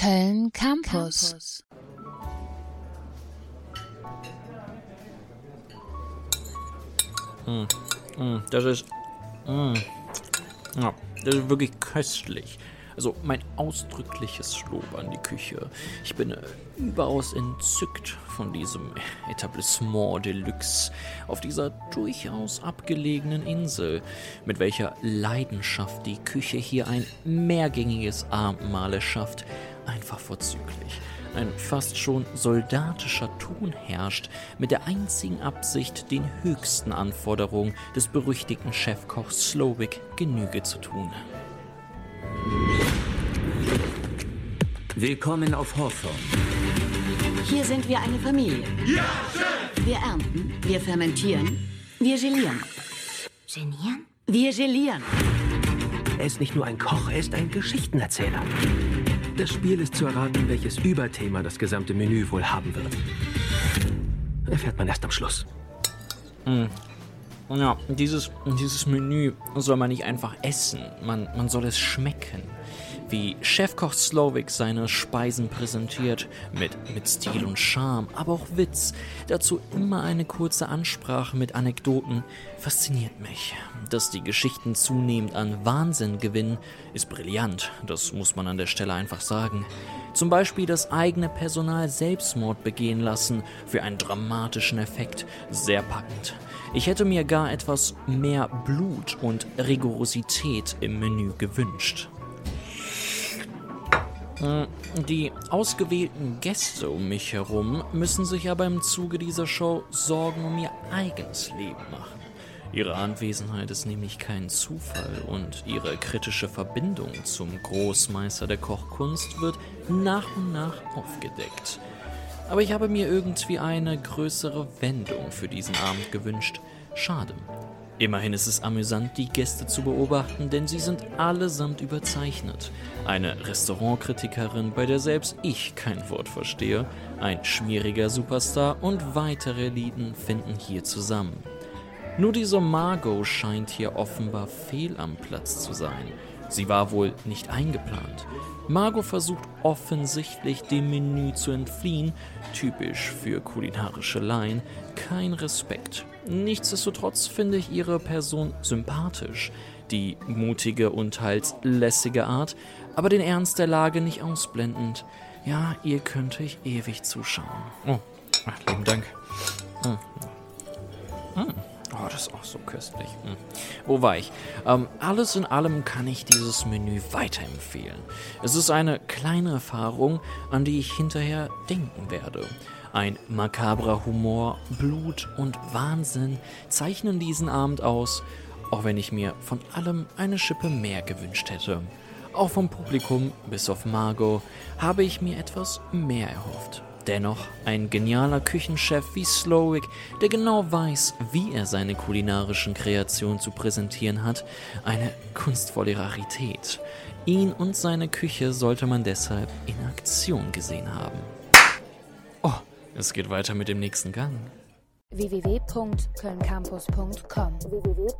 Köln Campus. Mm, mm, das ist. Mm, ja, das ist wirklich köstlich. Also mein ausdrückliches Lob an die Küche. Ich bin äh, überaus entzückt von diesem Etablissement Deluxe auf dieser durchaus abgelegenen Insel, mit welcher Leidenschaft die Küche hier ein mehrgängiges Abendmahl schafft. Einfach vorzüglich. Ein fast schon soldatischer Ton herrscht, mit der einzigen Absicht, den höchsten Anforderungen des berüchtigten Chefkochs Slowik Genüge zu tun. Willkommen auf Hawthorne. Hier sind wir eine Familie. Ja, Chef! Wir ernten, wir fermentieren, wir gelieren. Genieren? Wir gelieren. Er ist nicht nur ein Koch, er ist ein Geschichtenerzähler. Das Spiel ist zu erraten, welches Überthema das gesamte Menü wohl haben wird. Erfährt man erst am Schluss. Ja, dieses, dieses Menü soll man nicht einfach essen, man, man soll es schmecken. Wie Chefkoch Slowik seine Speisen präsentiert, mit, mit Stil und Charme, aber auch Witz. Dazu immer eine kurze Ansprache mit Anekdoten. Fasziniert mich. Dass die Geschichten zunehmend an Wahnsinn gewinnen, ist brillant. Das muss man an der Stelle einfach sagen. Zum Beispiel das eigene Personal Selbstmord begehen lassen für einen dramatischen Effekt. Sehr packend. Ich hätte mir gar etwas mehr Blut und Rigorosität im Menü gewünscht. Äh, Die ausgewählten Gäste um mich herum müssen sich aber im Zuge dieser Show Sorgen um ihr eigenes Leben machen. Ihre Anwesenheit ist nämlich kein Zufall und ihre kritische Verbindung zum Großmeister der Kochkunst wird nach und nach aufgedeckt. Aber ich habe mir irgendwie eine größere Wendung für diesen Abend gewünscht. Schade. Immerhin ist es amüsant, die Gäste zu beobachten, denn sie sind allesamt überzeichnet. Eine Restaurantkritikerin, bei der selbst ich kein Wort verstehe, ein schmieriger Superstar und weitere Eliten finden hier zusammen. Nur diese Margot scheint hier offenbar fehl am Platz zu sein. Sie war wohl nicht eingeplant. Margot versucht offensichtlich dem Menü zu entfliehen, typisch für kulinarische Laien, kein Respekt. Nichtsdestotrotz finde ich ihre Person sympathisch, die mutige und teils lässige Art, aber den Ernst der Lage nicht ausblendend. Ja, ihr könnte ich ewig zuschauen. Oh, ach, lieben Dank. Hm. Oh, das ist auch so köstlich. Hm. Wo war ich? Ähm, alles in allem kann ich dieses Menü weiterempfehlen. Es ist eine kleine Erfahrung, an die ich hinterher denken werde. Ein makabrer Humor, Blut und Wahnsinn zeichnen diesen Abend aus, auch wenn ich mir von allem eine Schippe mehr gewünscht hätte. Auch vom Publikum, bis auf Margot, habe ich mir etwas mehr erhofft. Dennoch ein genialer Küchenchef wie Slowik, der genau weiß, wie er seine kulinarischen Kreationen zu präsentieren hat, eine kunstvolle Rarität. Ihn und seine Küche sollte man deshalb in Aktion gesehen haben. Oh, es geht weiter mit dem nächsten Gang. www.kölncampus.com www